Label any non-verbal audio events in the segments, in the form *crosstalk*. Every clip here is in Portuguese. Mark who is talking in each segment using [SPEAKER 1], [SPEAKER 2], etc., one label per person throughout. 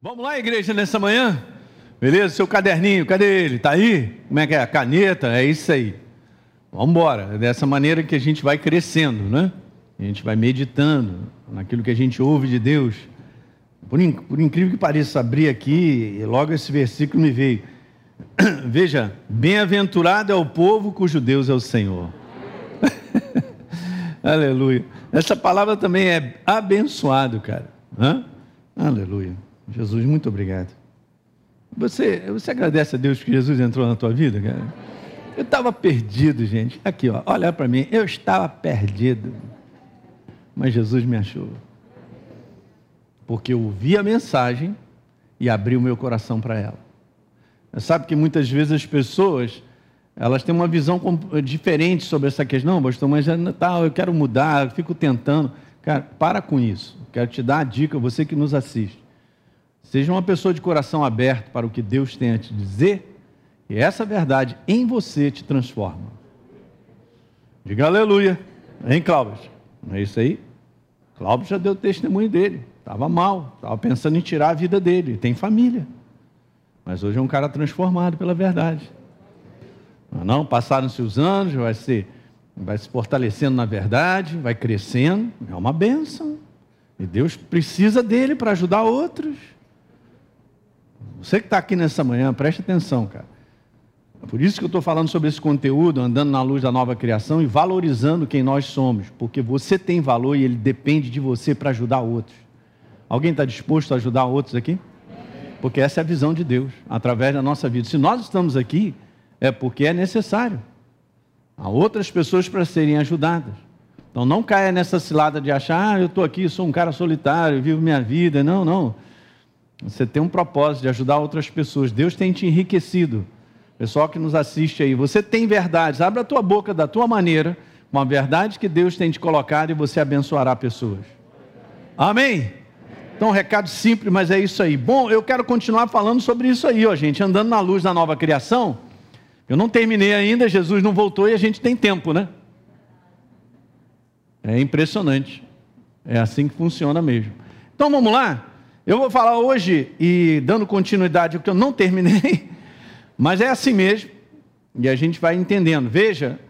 [SPEAKER 1] Vamos lá, igreja, nessa manhã? Beleza? Seu caderninho, cadê ele? Tá aí? Como é que é? Caneta? É isso aí. Vamos embora. É dessa maneira que a gente vai crescendo, né? A gente vai meditando naquilo que a gente ouve de Deus. Por, in... por incrível que pareça, abrir aqui e logo esse versículo me veio. *coughs* Veja, bem-aventurado é o povo cujo Deus é o Senhor. *laughs* Aleluia. Essa palavra também é abençoado, cara. Hã? Aleluia. Jesus, muito obrigado. Você, você agradece a Deus que Jesus entrou na tua vida, cara? Eu estava perdido, gente. Aqui, ó, olha para mim. Eu estava perdido. Mas Jesus me achou. Porque eu ouvi a mensagem e abri o meu coração para ela. Sabe que muitas vezes as pessoas elas têm uma visão diferente sobre essa questão. Não, pastor, mas tá, eu quero mudar, eu fico tentando. Cara, para com isso. Quero te dar a dica, você que nos assiste. Seja uma pessoa de coração aberto para o que Deus tem a te dizer, e essa verdade em você te transforma. Diga aleluia. Hein, Cláudio? Não é isso aí? Cláudio já deu testemunho dele. Estava mal, estava pensando em tirar a vida dele. Tem família. Mas hoje é um cara transformado pela verdade. Não, não passaram-se os anos, vai, ser, vai se fortalecendo na verdade, vai crescendo. É uma bênção. E Deus precisa dele para ajudar outros. Você que está aqui nessa manhã, preste atenção, cara. É por isso que eu estou falando sobre esse conteúdo, andando na luz da nova criação e valorizando quem nós somos, porque você tem valor e ele depende de você para ajudar outros. Alguém está disposto a ajudar outros aqui? Porque essa é a visão de Deus, através da nossa vida. Se nós estamos aqui, é porque é necessário. Há outras pessoas para serem ajudadas. Então não caia nessa cilada de achar, ah, eu estou aqui, sou um cara solitário, vivo minha vida. Não, não. Você tem um propósito de ajudar outras pessoas. Deus tem te enriquecido. Pessoal que nos assiste aí, você tem verdades. Abra a tua boca da tua maneira, uma verdade que Deus tem te colocado e você abençoará pessoas. Amém? Então, um recado simples, mas é isso aí. Bom, eu quero continuar falando sobre isso aí, ó, gente, andando na luz da nova criação. Eu não terminei ainda, Jesus não voltou e a gente tem tempo, né? É impressionante. É assim que funciona mesmo. Então vamos lá? Eu vou falar hoje, e dando continuidade ao que eu não terminei, *laughs* mas é assim mesmo, e a gente vai entendendo. Veja,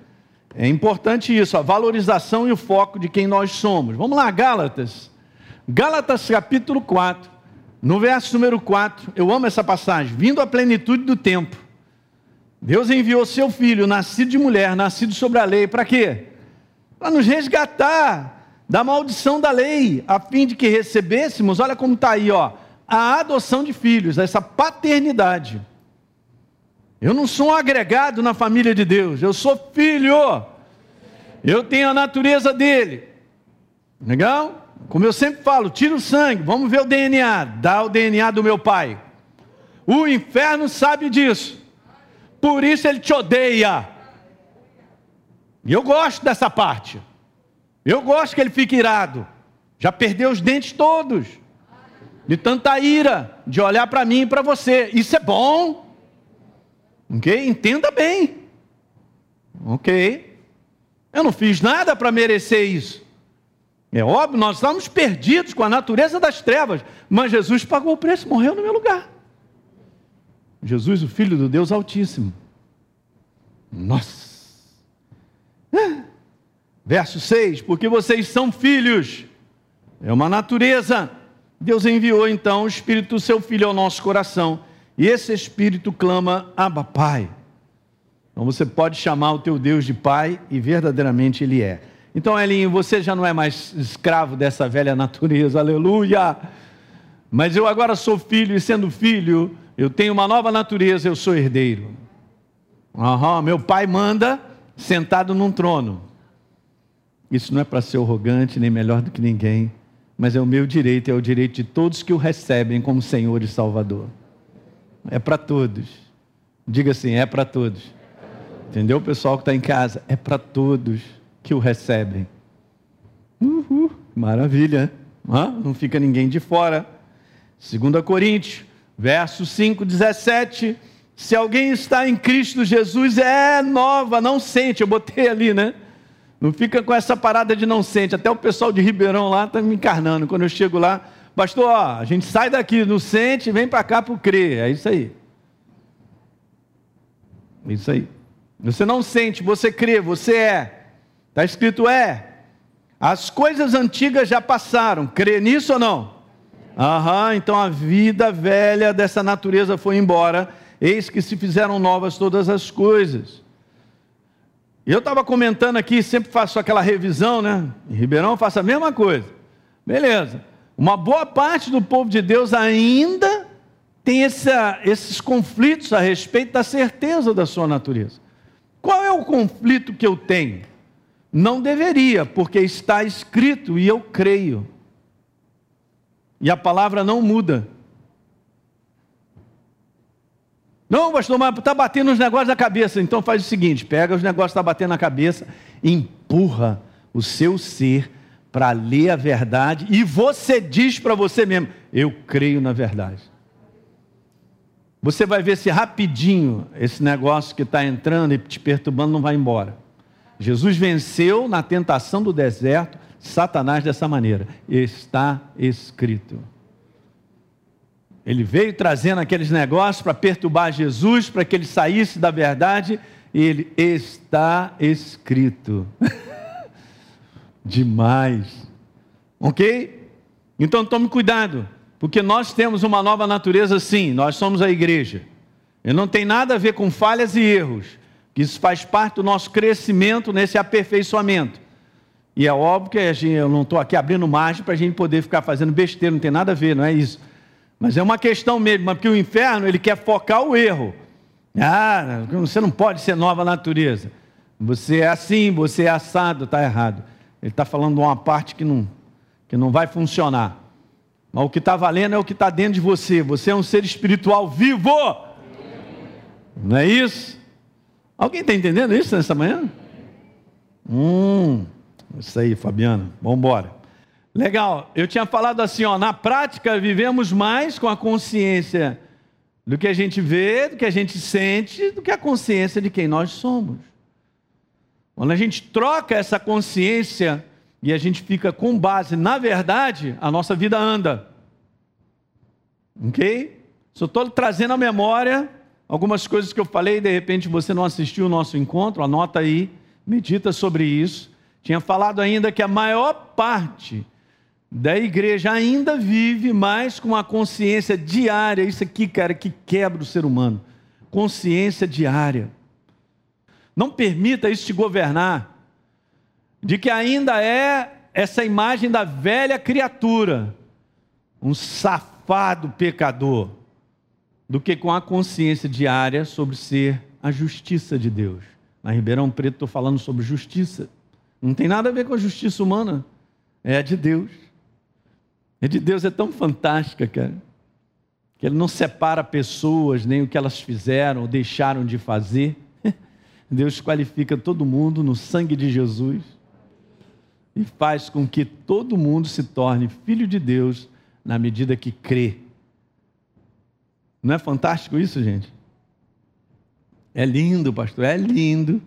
[SPEAKER 1] é importante isso, a valorização e o foco de quem nós somos. Vamos lá, Gálatas. Gálatas capítulo 4, no verso número 4, eu amo essa passagem. Vindo à plenitude do tempo, Deus enviou seu filho, nascido de mulher, nascido sobre a lei, para quê? Para nos resgatar da maldição da lei, a fim de que recebêssemos, olha como está aí, ó, a adoção de filhos, essa paternidade. Eu não sou um agregado na família de Deus, eu sou filho, eu tenho a natureza dele. Legal? Como eu sempre falo, tira o sangue, vamos ver o DNA, dá o DNA do meu pai. O inferno sabe disso, por isso ele te odeia. E eu gosto dessa parte. Eu gosto que ele fique irado. Já perdeu os dentes todos. De tanta ira, de olhar para mim e para você. Isso é bom. Ok? Entenda bem. Ok? Eu não fiz nada para merecer isso. É óbvio, nós estamos perdidos com a natureza das trevas, mas Jesus pagou o preço, morreu no meu lugar. Jesus, o Filho do Deus Altíssimo. Nossa! Verso 6: Porque vocês são filhos, é uma natureza. Deus enviou então o Espírito do seu Filho ao nosso coração, e esse Espírito clama: Abba, Pai. Então você pode chamar o teu Deus de Pai, e verdadeiramente Ele é. Então, Elinho, você já não é mais escravo dessa velha natureza, aleluia. Mas eu agora sou filho, e sendo filho, eu tenho uma nova natureza, eu sou herdeiro. Uhum, meu pai manda sentado num trono. Isso não é para ser arrogante nem melhor do que ninguém, mas é o meu direito, é o direito de todos que o recebem como Senhor e Salvador. É para todos. Diga assim: é para todos. Entendeu, pessoal que está em casa? É para todos que o recebem. Uhul, maravilha. Não fica ninguém de fora. 2 Coríntios, verso 5, 17. Se alguém está em Cristo Jesus, é nova, não sente. Eu botei ali, né? Não fica com essa parada de não sente. Até o pessoal de Ribeirão lá está me encarnando. Quando eu chego lá, Pastor, ó, a gente sai daqui no sente vem para cá para o crer. É isso aí. É isso aí. Você não sente, você crê, você é. Está escrito é. As coisas antigas já passaram. Crê nisso ou não? Aham, então a vida velha dessa natureza foi embora. Eis que se fizeram novas todas as coisas. Eu estava comentando aqui, sempre faço aquela revisão, né? Em Ribeirão faço a mesma coisa. Beleza. Uma boa parte do povo de Deus ainda tem essa, esses conflitos a respeito da certeza da sua natureza. Qual é o conflito que eu tenho? Não deveria, porque está escrito e eu creio. E a palavra não muda. Não, pastor, mas está batendo os negócios na cabeça. Então faz o seguinte: pega os negócios que estão tá batendo na cabeça, empurra o seu ser para ler a verdade, e você diz para você mesmo: Eu creio na verdade. Você vai ver se rapidinho esse negócio que está entrando e te perturbando não vai embora. Jesus venceu na tentação do deserto Satanás dessa maneira. Está escrito. Ele veio trazendo aqueles negócios para perturbar Jesus, para que ele saísse da verdade, e ele está escrito. *laughs* Demais. Ok? Então tome cuidado, porque nós temos uma nova natureza sim, nós somos a igreja. E não tem nada a ver com falhas e erros. Isso faz parte do nosso crescimento nesse aperfeiçoamento. E é óbvio que gente, eu não estou aqui abrindo margem para a gente poder ficar fazendo besteira, não tem nada a ver, não é isso. Mas é uma questão mesmo, porque o inferno ele quer focar o erro. Ah, você não pode ser nova natureza. Você é assim, você é assado, está errado. Ele está falando de uma parte que não, que não vai funcionar. Mas o que está valendo é o que está dentro de você. Você é um ser espiritual vivo. Não é isso? Alguém está entendendo isso nessa manhã? Hum, isso aí, Fabiana. Vamos embora. Legal. Eu tinha falado assim, ó, na prática vivemos mais com a consciência do que a gente vê, do que a gente sente, do que a consciência de quem nós somos. Quando a gente troca essa consciência e a gente fica com base na verdade, a nossa vida anda. Ok? Só estou trazendo a memória algumas coisas que eu falei, de repente você não assistiu o nosso encontro, anota aí, medita sobre isso. Tinha falado ainda que a maior parte da igreja ainda vive mais com a consciência diária, isso aqui, cara, que quebra o ser humano. Consciência diária. Não permita isso te governar, de que ainda é essa imagem da velha criatura, um safado pecador do que com a consciência diária sobre ser a justiça de Deus. Na Ribeirão Preto estou falando sobre justiça. Não tem nada a ver com a justiça humana, é a de Deus. A de Deus é tão fantástica, cara, que Ele não separa pessoas, nem o que elas fizeram ou deixaram de fazer. *laughs* Deus qualifica todo mundo no sangue de Jesus e faz com que todo mundo se torne filho de Deus na medida que crê não é fantástico isso, gente? É lindo, pastor, é lindo.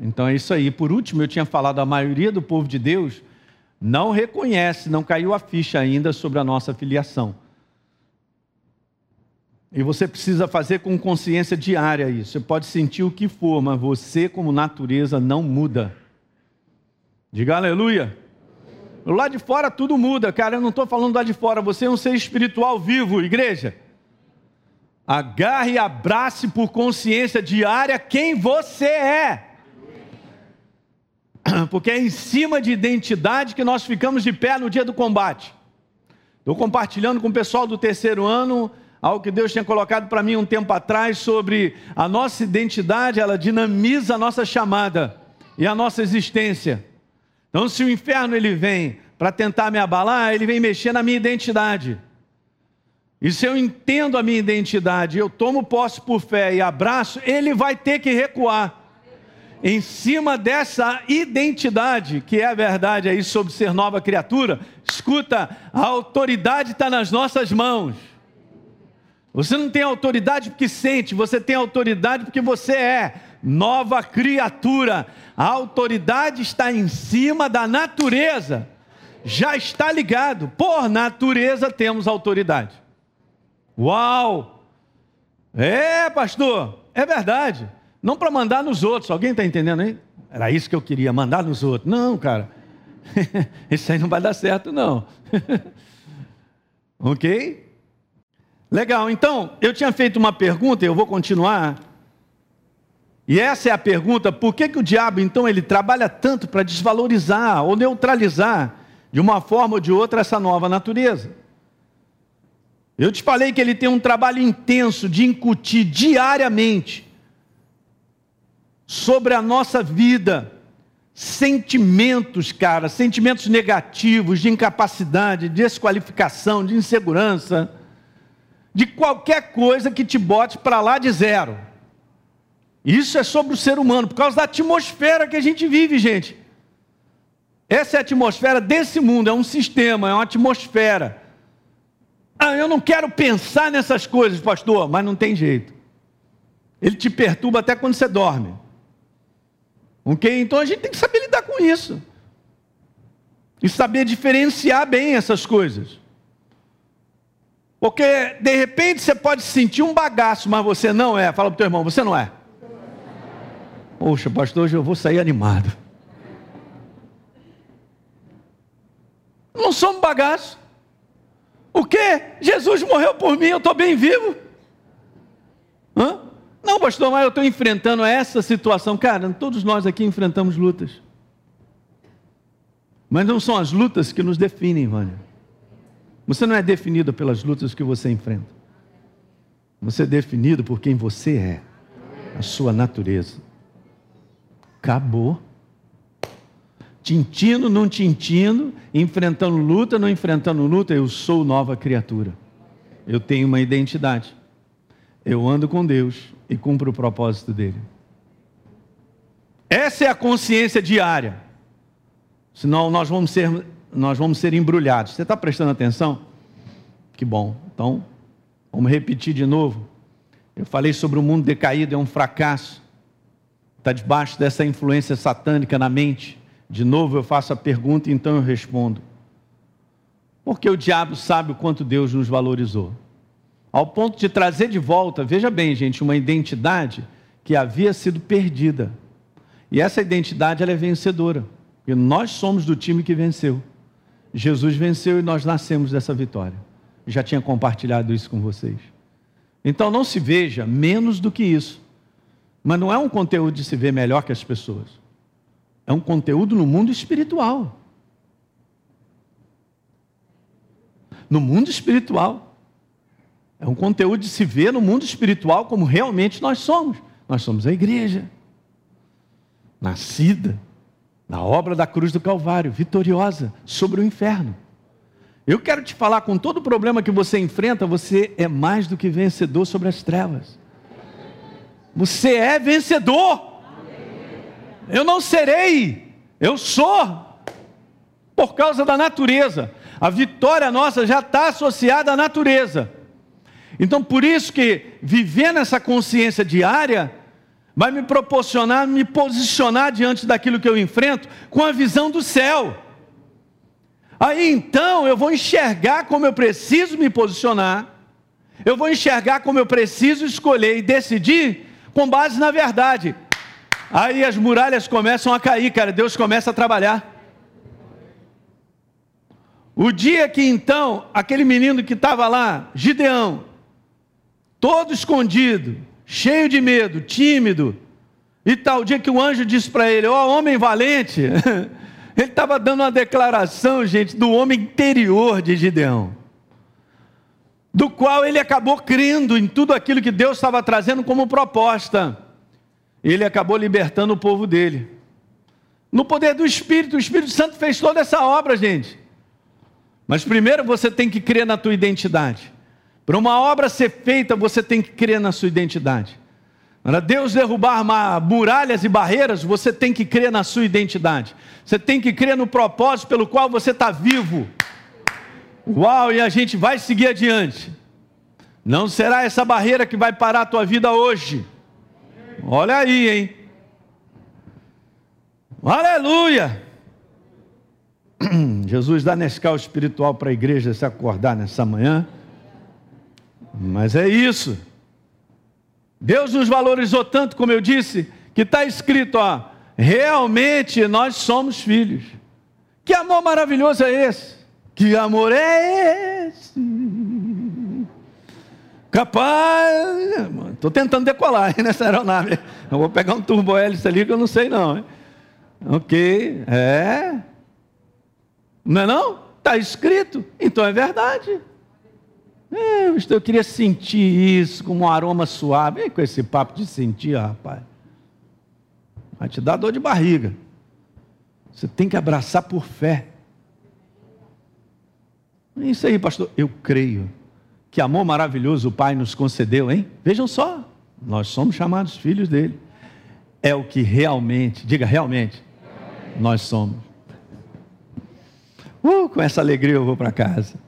[SPEAKER 1] Então é isso aí. Por último, eu tinha falado, a maioria do povo de Deus não reconhece, não caiu a ficha ainda sobre a nossa filiação. E você precisa fazer com consciência diária isso. Você pode sentir o que for, mas você, como natureza, não muda. Diga aleluia. Lá de fora tudo muda, cara. Eu não estou falando lá de fora. Você é um ser espiritual vivo, igreja. Agarre e abrace por consciência diária quem você é. *clears throat* Porque é em cima de identidade que nós ficamos de pé no dia do combate. Estou compartilhando com o pessoal do terceiro ano algo que Deus tinha colocado para mim um tempo atrás sobre a nossa identidade, ela dinamiza a nossa chamada e a nossa existência. Então, se o inferno ele vem para tentar me abalar, ele vem mexer na minha identidade. E se eu entendo a minha identidade, eu tomo posse por fé e abraço, ele vai ter que recuar. Em cima dessa identidade, que é a verdade aí sobre ser nova criatura, escuta, a autoridade está nas nossas mãos. Você não tem autoridade porque sente, você tem autoridade porque você é nova criatura. A autoridade está em cima da natureza já está ligado. Por natureza temos autoridade. Uau! É, pastor, é verdade. Não para mandar nos outros. Alguém está entendendo aí? Era isso que eu queria, mandar nos outros. Não, cara. *laughs* Isso aí não vai dar certo, não. *laughs* ok? Legal, então, eu tinha feito uma pergunta, eu vou continuar. E essa é a pergunta: por que, que o diabo, então, ele trabalha tanto para desvalorizar ou neutralizar, de uma forma ou de outra, essa nova natureza? Eu te falei que ele tem um trabalho intenso de incutir diariamente sobre a nossa vida sentimentos, cara, sentimentos negativos de incapacidade, de desqualificação, de insegurança, de qualquer coisa que te bote para lá de zero. Isso é sobre o ser humano, por causa da atmosfera que a gente vive, gente. Essa é a atmosfera desse mundo, é um sistema, é uma atmosfera. Ah, eu não quero pensar nessas coisas, pastor, mas não tem jeito. Ele te perturba até quando você dorme. Ok? Então a gente tem que saber lidar com isso. E saber diferenciar bem essas coisas. Porque de repente você pode sentir um bagaço, mas você não é. Fala para o teu irmão, você não é. Poxa, pastor, hoje eu vou sair animado. Não um bagaço. O que? Jesus morreu por mim, eu estou bem vivo. Hã? Não, pastor, mas eu estou enfrentando essa situação. Cara, todos nós aqui enfrentamos lutas. Mas não são as lutas que nos definem, Vânia. Você não é definido pelas lutas que você enfrenta. Você é definido por quem você é, a sua natureza. Acabou. Tintindo, não tintindo, enfrentando luta, não enfrentando luta, eu sou nova criatura. Eu tenho uma identidade. Eu ando com Deus e cumpro o propósito dele. Essa é a consciência diária. Senão nós vamos ser, nós vamos ser embrulhados. Você está prestando atenção? Que bom. Então, vamos repetir de novo. Eu falei sobre o mundo decaído, é um fracasso. Está debaixo dessa influência satânica na mente. De novo eu faço a pergunta e então eu respondo. Porque o diabo sabe o quanto Deus nos valorizou ao ponto de trazer de volta, veja bem, gente, uma identidade que havia sido perdida. E essa identidade ela é vencedora. E nós somos do time que venceu. Jesus venceu e nós nascemos dessa vitória. Já tinha compartilhado isso com vocês. Então não se veja menos do que isso. Mas não é um conteúdo de se ver melhor que as pessoas. É um conteúdo no mundo espiritual. No mundo espiritual. É um conteúdo de se ver no mundo espiritual como realmente nós somos. Nós somos a igreja, nascida na obra da cruz do Calvário, vitoriosa sobre o inferno. Eu quero te falar, com todo o problema que você enfrenta, você é mais do que vencedor sobre as trevas. Você é vencedor. Eu não serei, eu sou, por causa da natureza. A vitória nossa já está associada à natureza. Então, por isso que viver nessa consciência diária vai me proporcionar me posicionar diante daquilo que eu enfrento com a visão do céu. Aí então eu vou enxergar como eu preciso me posicionar, eu vou enxergar como eu preciso escolher e decidir com base na verdade. Aí as muralhas começam a cair, cara, Deus começa a trabalhar. O dia que então aquele menino que estava lá, Gideão, todo escondido, cheio de medo, tímido, e tal. Dia que o anjo disse para ele: Ó oh, homem valente, *laughs* ele estava dando uma declaração, gente, do homem interior de Gideão, do qual ele acabou crendo em tudo aquilo que Deus estava trazendo como proposta. Ele acabou libertando o povo dele. No poder do Espírito, o Espírito Santo fez toda essa obra, gente. Mas primeiro você tem que crer na tua identidade. Para uma obra ser feita, você tem que crer na sua identidade. Para Deus derrubar muralhas e barreiras, você tem que crer na sua identidade. Você tem que crer no propósito pelo qual você está vivo. Uau, e a gente vai seguir adiante. Não será essa barreira que vai parar a tua vida hoje. Olha aí, hein? Aleluia! *clears throat* Jesus dá Nescau espiritual para a igreja se acordar nessa manhã. Mas é isso. Deus nos valorizou tanto, como eu disse, que está escrito, ó, realmente nós somos filhos. Que amor maravilhoso é esse? Que amor é esse? Capaz, estou tentando decolar hein, nessa aeronave. Eu vou pegar um turbo hélice ali que eu não sei não. Hein? Ok, é. Não é não? Está escrito, então é verdade. É, eu queria sentir isso como um aroma suave. Vem com esse papo de sentir, rapaz. Vai te dar dor de barriga. Você tem que abraçar por fé. É isso aí, pastor. Eu creio. Que amor maravilhoso o Pai nos concedeu, hein? Vejam só. Nós somos chamados filhos dele. É o que realmente, diga realmente, nós somos. Uh, com essa alegria eu vou para casa.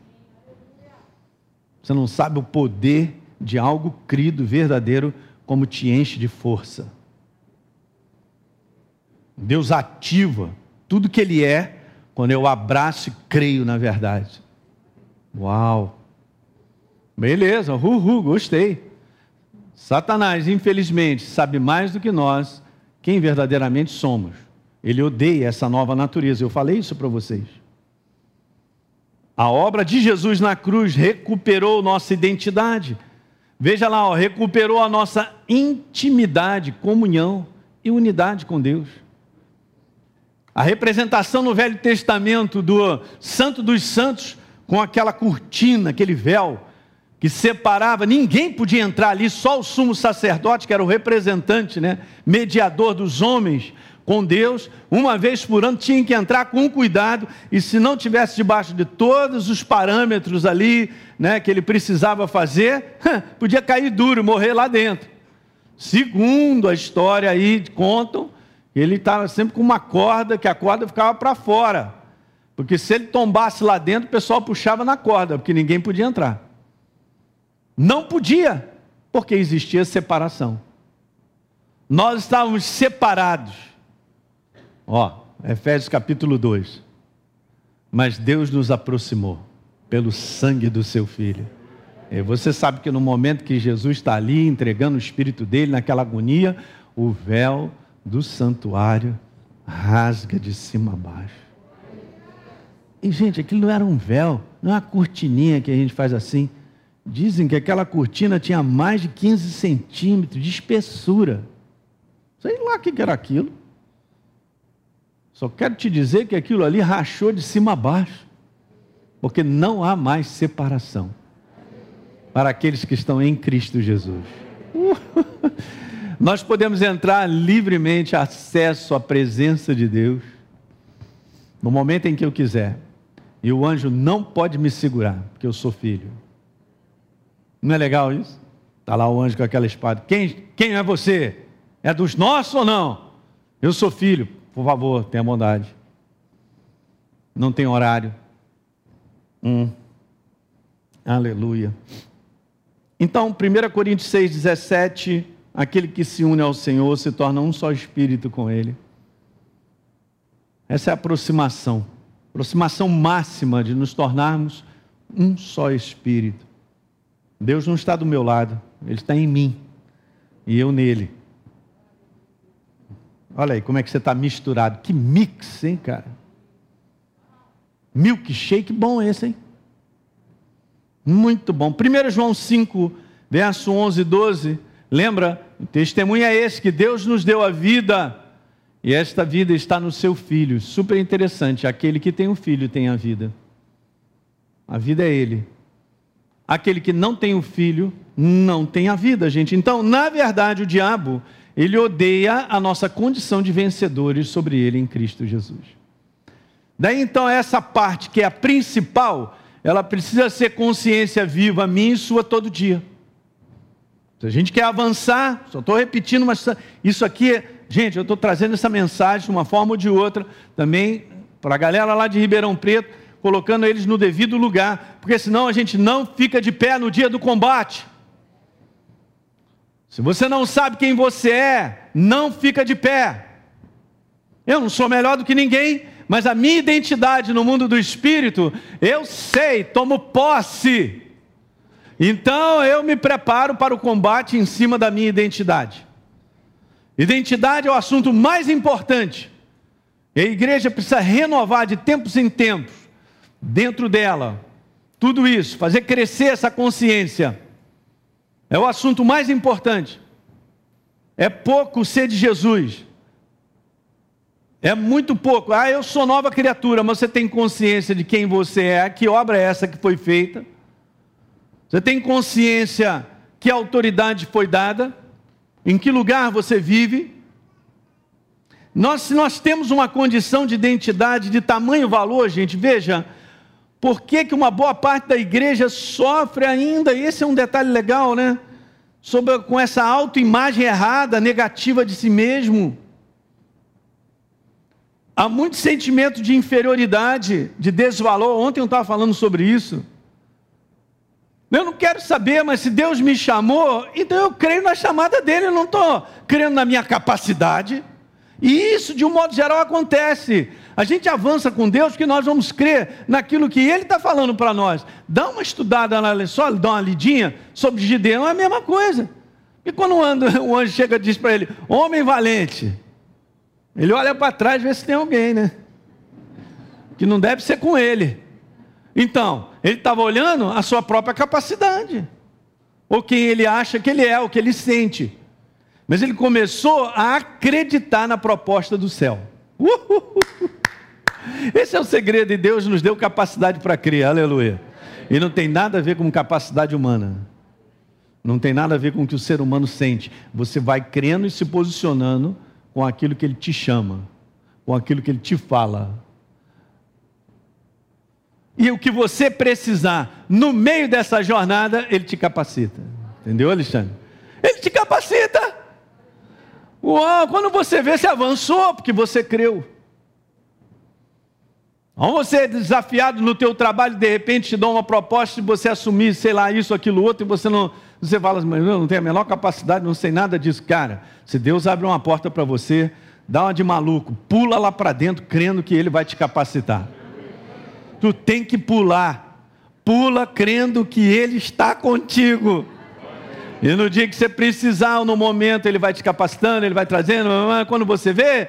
[SPEAKER 1] Você não sabe o poder de algo crido, verdadeiro, como te enche de força. Deus ativa tudo que Ele é quando eu abraço e creio na verdade. Uau! Beleza, uhul, gostei. Satanás, infelizmente, sabe mais do que nós quem verdadeiramente somos. Ele odeia essa nova natureza. Eu falei isso para vocês. A obra de Jesus na cruz recuperou nossa identidade. Veja lá, ó, recuperou a nossa intimidade, comunhão e unidade com Deus. A representação no Velho Testamento do Santo dos Santos, com aquela cortina, aquele véu que separava, ninguém podia entrar ali, só o sumo sacerdote, que era o representante, né, mediador dos homens, com Deus, uma vez por ano tinha que entrar com cuidado, e se não tivesse debaixo de todos os parâmetros ali, né, que ele precisava fazer, *laughs* podia cair duro, morrer lá dentro. Segundo a história aí contam, ele estava sempre com uma corda, que a corda ficava para fora. Porque se ele tombasse lá dentro, o pessoal puxava na corda, porque ninguém podia entrar. Não podia, porque existia separação. Nós estávamos separados Ó, Efésios capítulo 2. Mas Deus nos aproximou pelo sangue do seu filho. E você sabe que no momento que Jesus está ali entregando o espírito dele, naquela agonia, o véu do santuário rasga de cima a baixo. E, gente, aquilo não era um véu, não é uma cortininha que a gente faz assim. Dizem que aquela cortina tinha mais de 15 centímetros de espessura. Sei lá o que era aquilo. Só quero te dizer que aquilo ali rachou de cima a baixo, porque não há mais separação para aqueles que estão em Cristo Jesus. *laughs* Nós podemos entrar livremente, acesso à presença de Deus, no momento em que eu quiser. E o anjo não pode me segurar, porque eu sou filho. Não é legal isso? Está lá o anjo com aquela espada. Quem, quem é você? É dos nossos ou não? Eu sou filho. Por favor, tenha bondade. Não tem horário. Hum. Aleluia. Então, 1 Coríntios 6, 17, aquele que se une ao Senhor se torna um só espírito com Ele. Essa é a aproximação, aproximação máxima de nos tornarmos um só espírito. Deus não está do meu lado, Ele está em mim e eu nele. Olha aí como é que você está misturado. Que mix, hein, cara? Milkshake bom esse, hein? Muito bom. 1 João 5, verso 11 e 12. Lembra? O testemunho é esse: que Deus nos deu a vida e esta vida está no seu filho. Super interessante. Aquele que tem um filho tem a vida. A vida é ele. Aquele que não tem um filho não tem a vida, gente. Então, na verdade, o diabo ele odeia a nossa condição de vencedores sobre ele em Cristo Jesus. Daí então, essa parte que é a principal, ela precisa ser consciência viva, minha e sua, todo dia. Se a gente quer avançar, só estou repetindo, mas isso aqui, gente, eu estou trazendo essa mensagem de uma forma ou de outra, também para a galera lá de Ribeirão Preto, colocando eles no devido lugar, porque senão a gente não fica de pé no dia do combate. Se você não sabe quem você é, não fica de pé. Eu não sou melhor do que ninguém, mas a minha identidade no mundo do espírito, eu sei, tomo posse. Então eu me preparo para o combate em cima da minha identidade. Identidade é o assunto mais importante. E a igreja precisa renovar de tempos em tempos, dentro dela, tudo isso, fazer crescer essa consciência. É o assunto mais importante. É pouco ser de Jesus. É muito pouco. Ah, eu sou nova criatura, mas você tem consciência de quem você é, que obra é essa que foi feita? Você tem consciência que autoridade foi dada? Em que lugar você vive? Nós, se nós temos uma condição de identidade de tamanho valor, gente, veja, por que, que uma boa parte da igreja sofre ainda? Esse é um detalhe legal, né? Sobre, com essa autoimagem errada, negativa de si mesmo. Há muito sentimento de inferioridade, de desvalor. Ontem eu estava falando sobre isso. Eu não quero saber, mas se Deus me chamou, então eu creio na chamada dele, eu não estou crendo na minha capacidade. E isso, de um modo geral, acontece. A gente avança com Deus porque nós vamos crer naquilo que Ele está falando para nós. Dá uma estudada lá, só dá uma lidinha sobre Gideão, é a mesma coisa. E quando o anjo, chega e diz para ele, homem valente, ele olha para trás e vê se tem alguém, né? Que não deve ser com ele. Então, ele estava olhando a sua própria capacidade. Ou quem ele acha que ele é, o que ele sente. Mas ele começou a acreditar na proposta do céu. Esse é o segredo de Deus nos deu capacidade para crer, aleluia. E não tem nada a ver com capacidade humana. Não tem nada a ver com o que o ser humano sente. Você vai crendo e se posicionando com aquilo que ele te chama, com aquilo que ele te fala. E o que você precisar no meio dessa jornada, ele te capacita. Entendeu, Alexandre? Ele te capacita. Uau, quando você vê, você avançou, porque você creu. Ou você é desafiado no teu trabalho, de repente te dão uma proposta de você assumir, sei lá, isso, aquilo, outro, e você não, você fala assim, mas eu não tenho a menor capacidade, não sei nada disso. Cara, se Deus abre uma porta para você, dá uma de maluco, pula lá para dentro, crendo que Ele vai te capacitar. Tu tem que pular, pula crendo que Ele está contigo. E no dia que você precisar, ou no momento, Ele vai te capacitando, Ele vai trazendo. Quando você vê,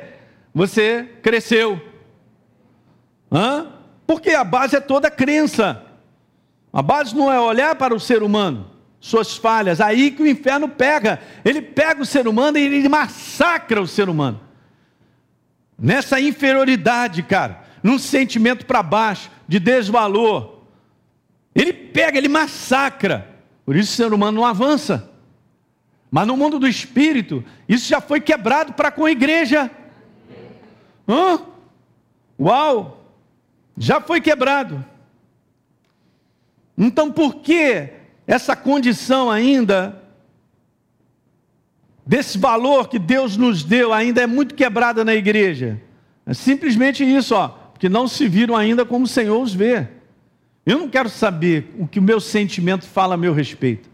[SPEAKER 1] você cresceu. Hã? Porque a base é toda crença. A base não é olhar para o ser humano, suas falhas. Aí que o inferno pega. Ele pega o ser humano e ele massacra o ser humano. Nessa inferioridade, cara, num sentimento para baixo, de desvalor. Ele pega, ele massacra. Por isso o ser humano não avança. Mas no mundo do espírito, isso já foi quebrado para com a igreja. Hã? Uau! Já foi quebrado. Então por que essa condição ainda, desse valor que Deus nos deu, ainda é muito quebrada na igreja? É simplesmente isso, ó, porque não se viram ainda como o Senhor os vê. Eu não quero saber o que o meu sentimento fala a meu respeito.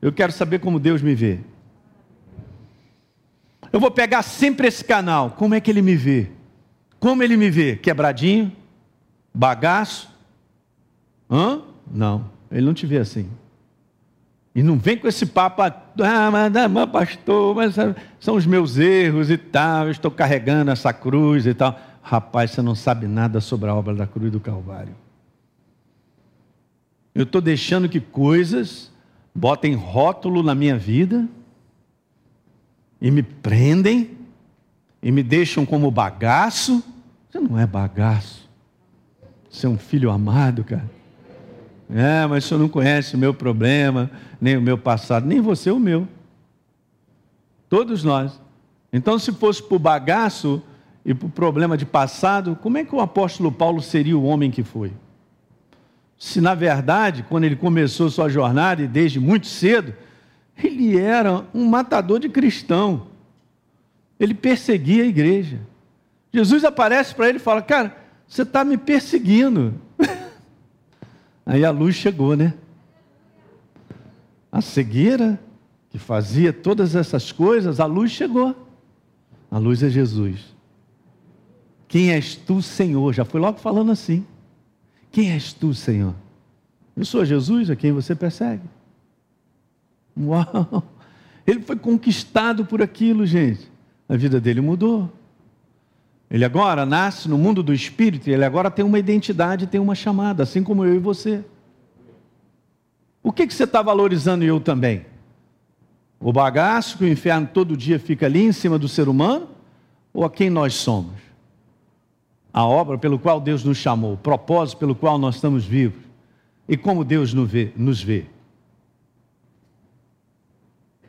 [SPEAKER 1] Eu quero saber como Deus me vê. Eu vou pegar sempre esse canal. Como é que ele me vê? Como ele me vê? Quebradinho? Bagaço? Hã? Não, ele não te vê assim. E não vem com esse papo, ah, mas, ah, mas pastor, mas ah, são os meus erros e tal, eu estou carregando essa cruz e tal. Rapaz, você não sabe nada sobre a obra da cruz do Calvário. Eu estou deixando que coisas botem rótulo na minha vida e me prendem e me deixam como bagaço. Você não é bagaço. Você é um filho amado, cara. É, mas o senhor não conhece o meu problema, nem o meu passado, nem você o meu. Todos nós. Então, se fosse por bagaço e por problema de passado, como é que o apóstolo Paulo seria o homem que foi? se na verdade, quando ele começou sua jornada e desde muito cedo, ele era um matador de cristão. Ele perseguia a igreja. Jesus aparece para ele e fala: Cara, você está me perseguindo. *laughs* Aí a luz chegou, né? A cegueira que fazia todas essas coisas, a luz chegou. A luz é Jesus. Quem és tu, Senhor? Já foi logo falando assim. Quem és tu, Senhor? Eu sou Jesus, a quem você persegue. Uau! Ele foi conquistado por aquilo, gente. A vida dele mudou. Ele agora nasce no mundo do espírito e ele agora tem uma identidade, tem uma chamada, assim como eu e você. O que, que você está valorizando e eu também? O bagaço que o inferno todo dia fica ali em cima do ser humano? Ou a quem nós somos? A obra pelo qual Deus nos chamou, o propósito pelo qual nós estamos vivos e como Deus nos vê. Nos vê.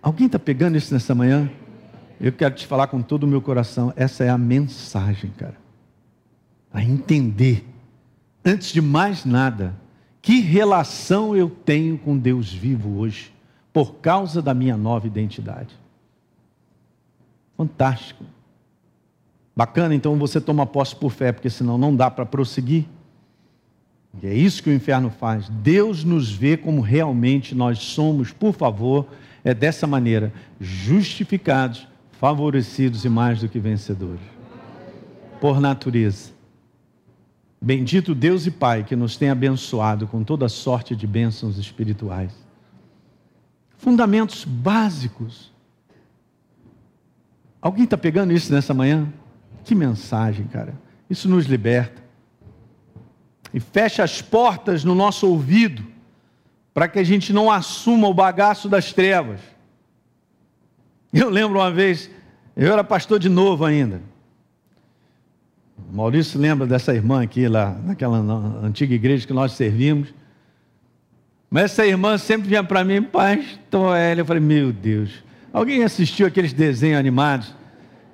[SPEAKER 1] Alguém está pegando isso nessa manhã? Eu quero te falar com todo o meu coração, essa é a mensagem, cara. A entender, antes de mais nada, que relação eu tenho com Deus vivo hoje, por causa da minha nova identidade. Fantástico. Bacana, então você toma posse por fé, porque senão não dá para prosseguir. E é isso que o inferno faz. Deus nos vê como realmente nós somos, por favor, é dessa maneira, justificados, favorecidos e mais do que vencedores. Por natureza. Bendito Deus e Pai que nos tem abençoado com toda sorte de bênçãos espirituais. Fundamentos básicos. Alguém está pegando isso nessa manhã? Que mensagem, cara. Isso nos liberta. E fecha as portas no nosso ouvido para que a gente não assuma o bagaço das trevas. Eu lembro uma vez, eu era pastor de novo ainda. Maurício lembra dessa irmã aqui, lá, naquela antiga igreja que nós servimos. Mas essa irmã sempre vinha para mim, pastor Hélio. Eu falei, meu Deus. Alguém assistiu aqueles desenhos animados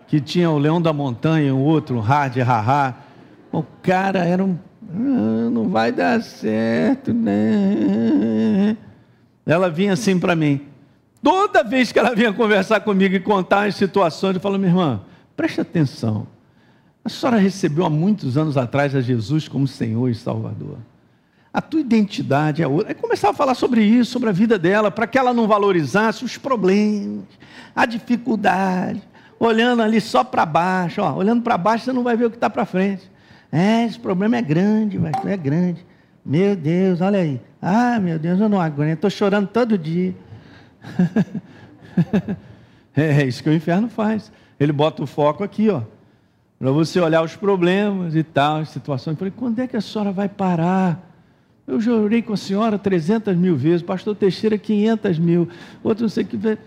[SPEAKER 1] que tinha o Leão da Montanha, o outro, o Hard Haha? O cara era um ah, não vai dar certo, né? Ela vinha assim para mim. Toda vez que ela vinha conversar comigo e contar as situações, eu falo, minha irmã, preste atenção. A senhora recebeu há muitos anos atrás a Jesus como Senhor e Salvador. A tua identidade é outra. Aí começava a falar sobre isso, sobre a vida dela, para que ela não valorizasse os problemas, a dificuldade, olhando ali só para baixo. Ó, olhando para baixo, você não vai ver o que está para frente. É, esse problema é grande, mas é grande. Meu Deus, olha aí. Ah, meu Deus, eu não aguento, estou chorando todo dia. *laughs* é, é isso que o inferno faz. Ele bota o foco aqui, ó, para você olhar os problemas e tal, as situações. Eu falei, quando é que a senhora vai parar? Eu já orei com a senhora 300 mil vezes, pastor Teixeira 500 mil, outro não sei o que.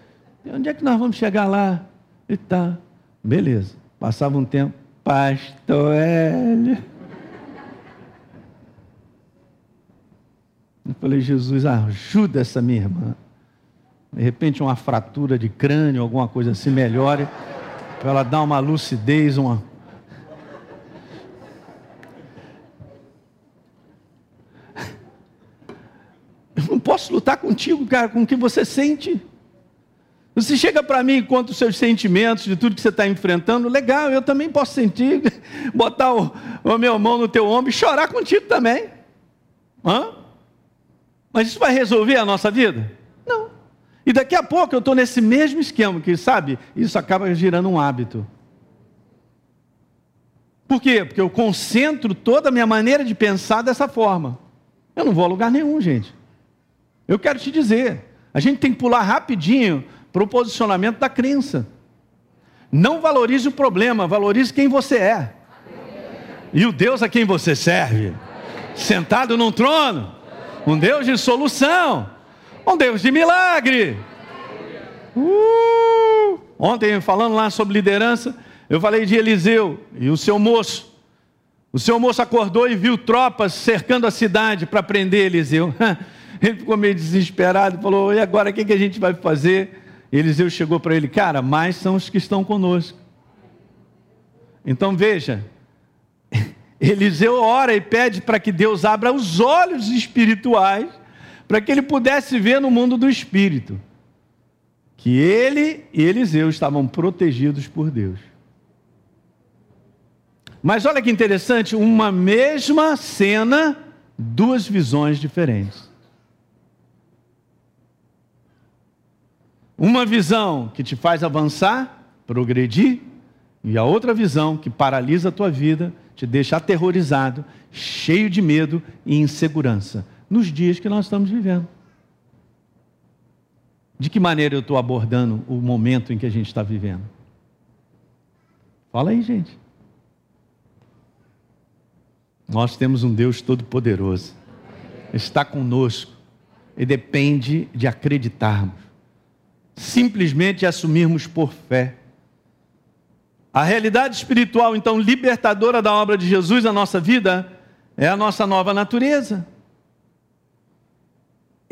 [SPEAKER 1] Onde é que nós vamos chegar lá? E tá, beleza. Passava um tempo, Pastor Hélio. Eu falei, Jesus, ajuda essa minha irmã. De repente, uma fratura de crânio, alguma coisa assim, melhore, para ela dar uma lucidez, uma. Eu não posso lutar contigo, cara, com o que você sente. Você chega para mim e conta os seus sentimentos, de tudo que você está enfrentando, legal, eu também posso sentir, *laughs* botar a minha mão no teu ombro e chorar contigo também. Hã? Mas isso vai resolver a nossa vida? E daqui a pouco eu estou nesse mesmo esquema, que sabe, isso acaba girando um hábito. Por quê? Porque eu concentro toda a minha maneira de pensar dessa forma. Eu não vou a lugar nenhum, gente. Eu quero te dizer, a gente tem que pular rapidinho para o posicionamento da crença. Não valorize o problema, valorize quem você é. E o Deus a quem você serve. Sentado num trono. Um Deus de solução. Um Deus de milagre. Uh! Ontem, falando lá sobre liderança, eu falei de Eliseu e o seu moço. O seu moço acordou e viu tropas cercando a cidade para prender Eliseu. *laughs* Ele ficou meio desesperado, falou: e agora o que a gente vai fazer? Eliseu chegou para ele, cara, mais são os que estão conosco. Então veja, *laughs* Eliseu ora e pede para que Deus abra os olhos espirituais, para que ele pudesse ver no mundo do espírito, que ele e Eliseu estavam protegidos por Deus. Mas olha que interessante, uma mesma cena, duas visões diferentes. Uma visão que te faz avançar, progredir, E a outra visão que paralisa a tua vida, te deixa aterrorizado, cheio de medo e insegurança nos dias que nós estamos vivendo. De que maneira eu estou abordando o momento em que a gente está vivendo? Fala aí, gente. Nós temos um Deus todo-poderoso, está conosco, e depende de acreditarmos, simplesmente assumirmos por fé. A realidade espiritual, então, libertadora da obra de Jesus na nossa vida, é a nossa nova natureza.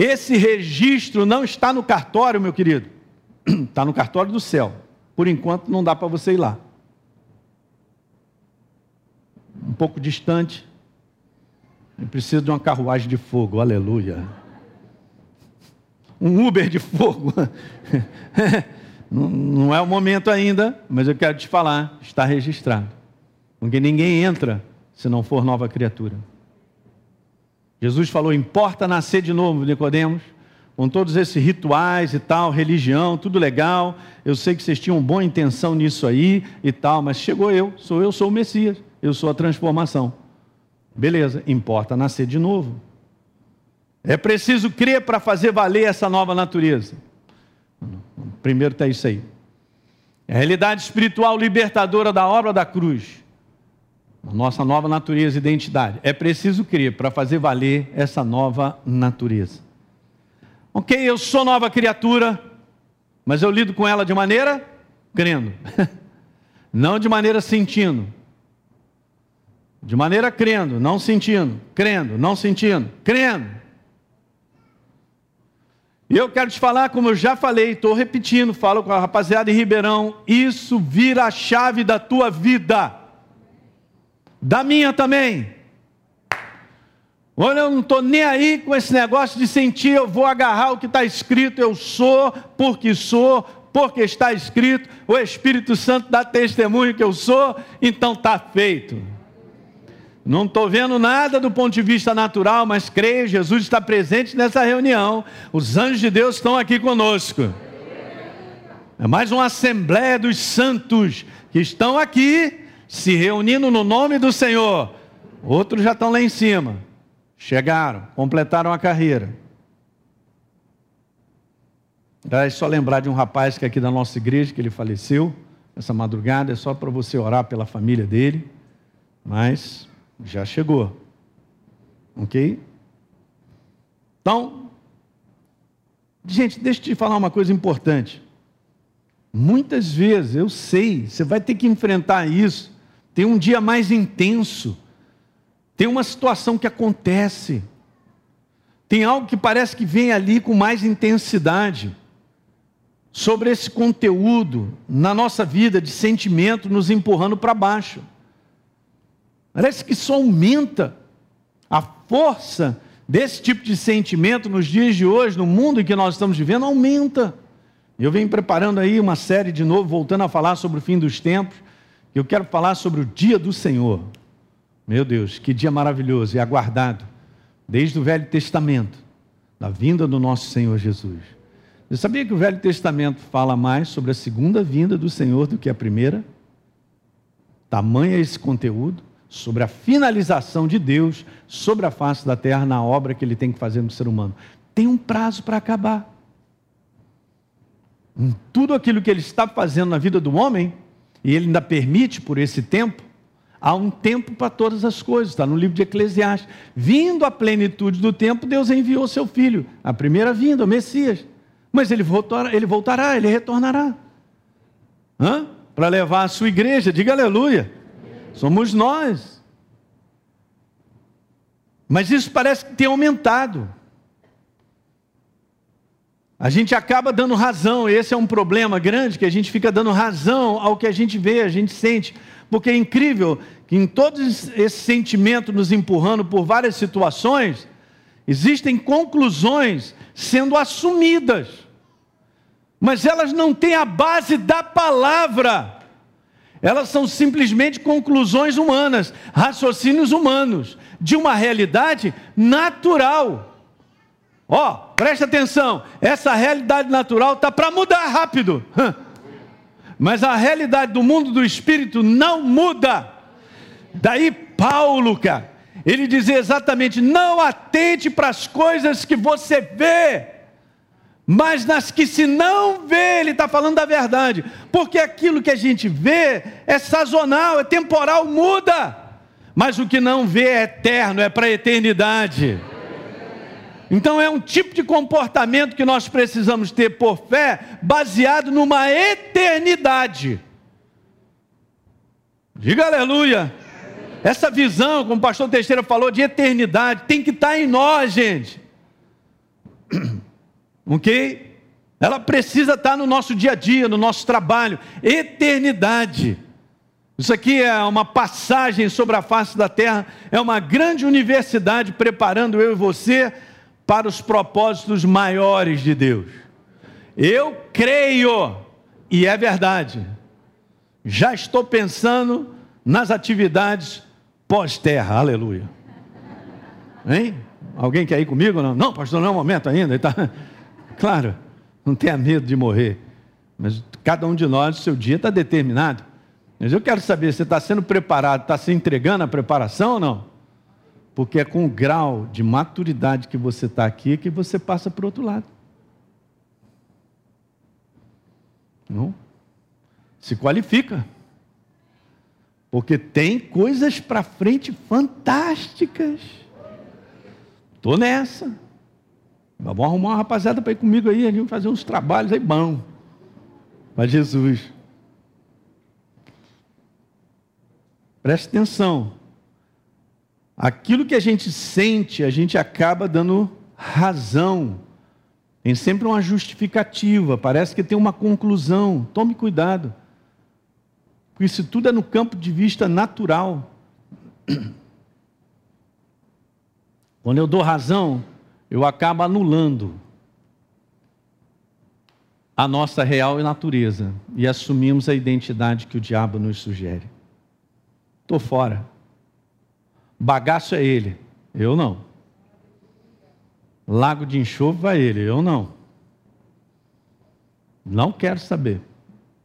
[SPEAKER 1] Esse registro não está no cartório, meu querido, *clears throat* está no cartório do céu. Por enquanto, não dá para você ir lá. Um pouco distante, precisa de uma carruagem de fogo, aleluia. Um Uber de fogo. *laughs* não é o momento ainda, mas eu quero te falar, está registrado. Porque ninguém entra se não for nova criatura. Jesus falou: importa nascer de novo, Nicodemos, com todos esses rituais e tal, religião, tudo legal. Eu sei que vocês tinham boa intenção nisso aí e tal, mas chegou eu, sou eu, sou o Messias, eu sou a transformação. Beleza, importa nascer de novo. É preciso crer para fazer valer essa nova natureza. Primeiro está isso aí. A realidade espiritual libertadora da obra da cruz. Nossa nova natureza e identidade. É preciso crer para fazer valer essa nova natureza. Ok, eu sou nova criatura, mas eu lido com ela de maneira crendo, *laughs* não de maneira sentindo. De maneira crendo, não sentindo, crendo, não sentindo, crendo. E eu quero te falar, como eu já falei, estou repetindo, falo com a rapaziada em Ribeirão, isso vira a chave da tua vida, da minha também. Olha, eu não estou nem aí com esse negócio de sentir, eu vou agarrar o que está escrito, eu sou porque sou, porque está escrito, o Espírito Santo dá testemunho que eu sou, então está feito. Não estou vendo nada do ponto de vista natural, mas creio, Jesus está presente nessa reunião. Os anjos de Deus estão aqui conosco. É mais uma assembleia dos santos que estão aqui se reunindo no nome do Senhor. Outros já estão lá em cima. Chegaram, completaram a carreira. É só lembrar de um rapaz que é aqui da nossa igreja, que ele faleceu essa madrugada, é só para você orar pela família dele. Mas já chegou. Ok? Então, gente, deixa eu te falar uma coisa importante. Muitas vezes, eu sei, você vai ter que enfrentar isso. Tem um dia mais intenso. Tem uma situação que acontece. Tem algo que parece que vem ali com mais intensidade. Sobre esse conteúdo na nossa vida de sentimento nos empurrando para baixo. Parece que só aumenta a força desse tipo de sentimento nos dias de hoje, no mundo em que nós estamos vivendo, aumenta. Eu venho preparando aí uma série de novo, voltando a falar sobre o fim dos tempos. Eu quero falar sobre o dia do Senhor. Meu Deus, que dia maravilhoso e aguardado, desde o Velho Testamento, da vinda do nosso Senhor Jesus. Você sabia que o Velho Testamento fala mais sobre a segunda vinda do Senhor do que a primeira? Tamanho é esse conteúdo sobre a finalização de Deus sobre a face da terra na obra que ele tem que fazer no ser humano. Tem um prazo para acabar. Tudo aquilo que ele está fazendo na vida do homem, e ele ainda permite por esse tempo, há um tempo para todas as coisas, está no livro de Eclesiastes. Vindo a plenitude do tempo, Deus enviou seu filho, a primeira vinda, o Messias. Mas ele voltará, ele, voltará, ele retornará. Para levar a sua igreja, diga aleluia Somos nós. Mas isso parece que tem aumentado. A gente acaba dando razão, esse é um problema grande, que a gente fica dando razão ao que a gente vê, a gente sente. Porque é incrível que em todos esse sentimento nos empurrando por várias situações, existem conclusões sendo assumidas, mas elas não têm a base da palavra. Elas são simplesmente conclusões humanas, raciocínios humanos, de uma realidade natural. Ó, oh, atenção, essa realidade natural está para mudar rápido. Mas a realidade do mundo do espírito não muda. Daí Paulo, cara, ele dizia exatamente: não atente para as coisas que você vê, mas nas que se não vê, ele está falando da verdade, porque aquilo que a gente vê é sazonal, é temporal, muda, mas o que não vê é eterno, é para a eternidade. Então é um tipo de comportamento que nós precisamos ter por fé, baseado numa eternidade. Diga aleluia. Essa visão, como o pastor Teixeira falou, de eternidade, tem que estar em nós, gente. *clears throat* Ok? Ela precisa estar no nosso dia a dia, no nosso trabalho. Eternidade. Isso aqui é uma passagem sobre a face da terra, é uma grande universidade preparando eu e você para os propósitos maiores de Deus. Eu creio, e é verdade, já estou pensando nas atividades pós-terra, aleluia. Hein? Alguém quer ir comigo? Não, não pastor, não é o momento ainda. Tá... *laughs* Claro, não tenha medo de morrer, mas cada um de nós, seu dia está determinado. Mas eu quero saber, você está sendo preparado, está se entregando à preparação ou não? Porque é com o grau de maturidade que você está aqui que você passa para o outro lado. Não? Se qualifica. Porque tem coisas para frente fantásticas. Estou nessa. Vamos arrumar uma rapaziada para ir comigo aí, a gente vai fazer uns trabalhos aí bom. Para Jesus. Preste atenção. Aquilo que a gente sente, a gente acaba dando razão. Tem sempre uma justificativa, parece que tem uma conclusão. Tome cuidado. Porque isso tudo é no campo de vista natural. *clears throat* Quando eu dou razão, eu acabo anulando a nossa real natureza e assumimos a identidade que o diabo nos sugere. Estou fora. Bagaço é ele, eu não. Lago de enxofre vai ele, eu não. Não quero saber.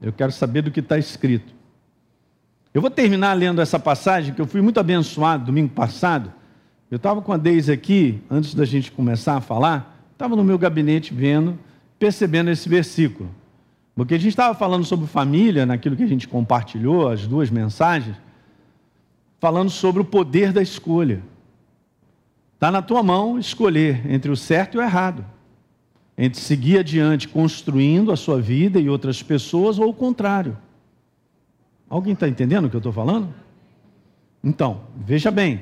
[SPEAKER 1] Eu quero saber do que está escrito. Eu vou terminar lendo essa passagem, que eu fui muito abençoado domingo passado. Eu estava com a Deise aqui, antes da gente começar a falar, estava no meu gabinete vendo, percebendo esse versículo. Porque a gente estava falando sobre família, naquilo que a gente compartilhou, as duas mensagens, falando sobre o poder da escolha. Está na tua mão escolher entre o certo e o errado, entre seguir adiante construindo a sua vida e outras pessoas ou o contrário. Alguém está entendendo o que eu estou falando? Então, veja bem.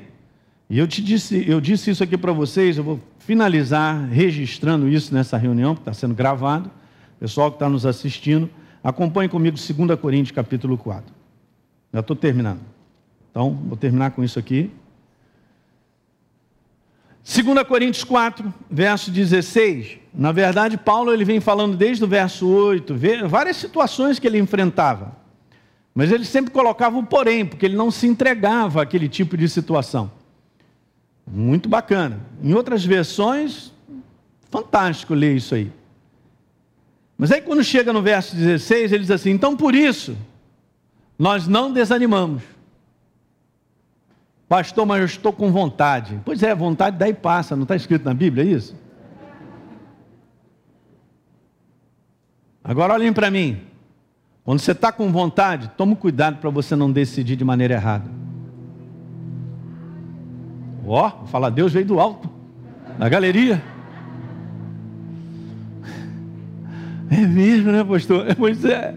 [SPEAKER 1] E eu te disse, eu disse isso aqui para vocês, eu vou finalizar registrando isso nessa reunião, que está sendo gravado. Pessoal que está nos assistindo, acompanhe comigo 2 Coríntios capítulo 4. Já estou terminando. Então, vou terminar com isso aqui. 2 Coríntios 4, verso 16. Na verdade, Paulo ele vem falando desde o verso 8, várias situações que ele enfrentava. Mas ele sempre colocava o porém, porque ele não se entregava àquele tipo de situação. Muito bacana. Em outras versões, fantástico ler isso aí. Mas aí quando chega no verso 16, ele diz assim: então por isso, nós não desanimamos. Pastor, mas eu estou com vontade. Pois é, vontade daí passa, não está escrito na Bíblia isso? Agora olhem para mim. Quando você está com vontade, tome cuidado para você não decidir de maneira errada. Ó, oh, falar Deus veio do alto, na galeria. É mesmo, né, pastor? *laughs* Pois é.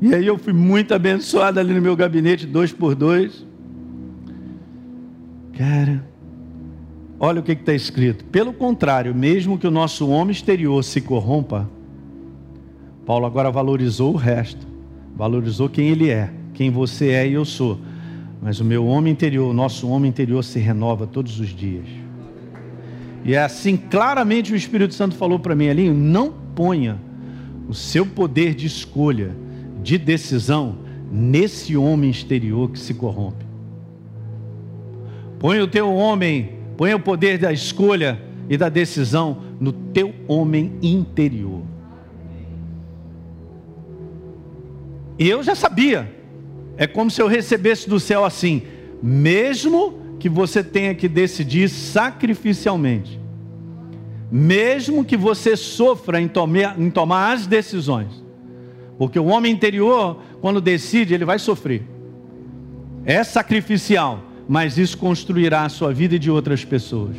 [SPEAKER 1] E aí eu fui muito abençoado ali no meu gabinete, dois por dois. Cara, olha o que está escrito. Pelo contrário, mesmo que o nosso homem exterior se corrompa, Paulo agora valorizou o resto, valorizou quem ele é, quem você é e eu sou. Mas o meu homem interior, o nosso homem interior se renova todos os dias. E é assim, claramente o Espírito Santo falou para mim ali: não ponha o seu poder de escolha, de decisão, nesse homem exterior que se corrompe. Põe o teu homem, põe o poder da escolha e da decisão no teu homem interior. E eu já sabia. É como se eu recebesse do céu assim, mesmo que você tenha que decidir sacrificialmente, mesmo que você sofra em tomar, em tomar as decisões, porque o homem interior, quando decide, ele vai sofrer, é sacrificial, mas isso construirá a sua vida e de outras pessoas.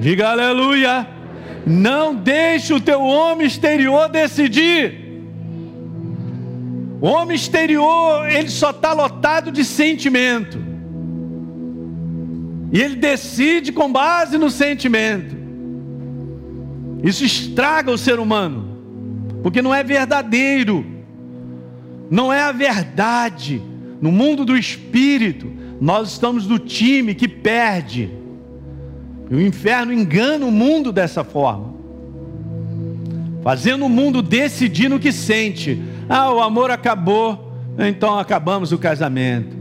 [SPEAKER 1] Diga aleluia! Não deixe o teu homem exterior decidir. O homem exterior, ele só está lotado de sentimento. E ele decide com base no sentimento. Isso estraga o ser humano, porque não é verdadeiro, não é a verdade. No mundo do espírito, nós estamos do time que perde. O inferno engana o mundo dessa forma, fazendo o mundo decidir no que sente. Ah, o amor acabou, então acabamos o casamento.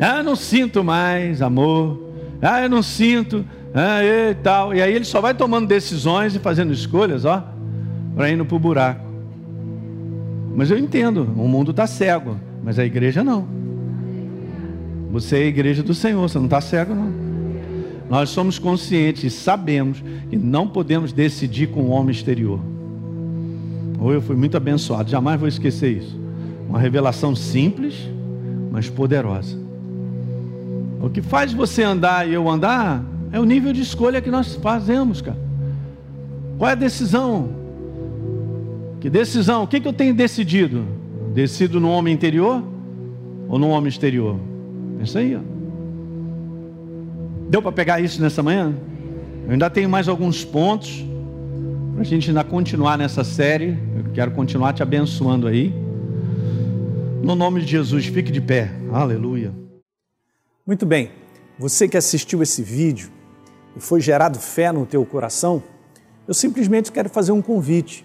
[SPEAKER 1] Ah, não sinto mais amor. Ah, eu não sinto. Ah, e tal. E aí ele só vai tomando decisões e fazendo escolhas, ó, para ir para o buraco. Mas eu entendo, o mundo está cego, mas a igreja não. Você é a igreja do Senhor, você não está cego, não. Nós somos conscientes e sabemos que não podemos decidir com o homem exterior. Ou eu fui muito abençoado, jamais vou esquecer isso. Uma revelação simples, mas poderosa. O que faz você andar e eu andar é o nível de escolha que nós fazemos, cara. Qual é a decisão? Que decisão? O que, que eu tenho decidido? Decido no homem interior ou no homem exterior? Pensa aí, ó. Deu para pegar isso nessa manhã? Eu ainda tenho mais alguns pontos para a gente ainda continuar nessa série. Eu quero continuar te abençoando aí. No nome de Jesus, fique de pé. Aleluia.
[SPEAKER 2] Muito bem. Você que assistiu esse vídeo e foi gerado fé no teu coração, eu simplesmente quero fazer um convite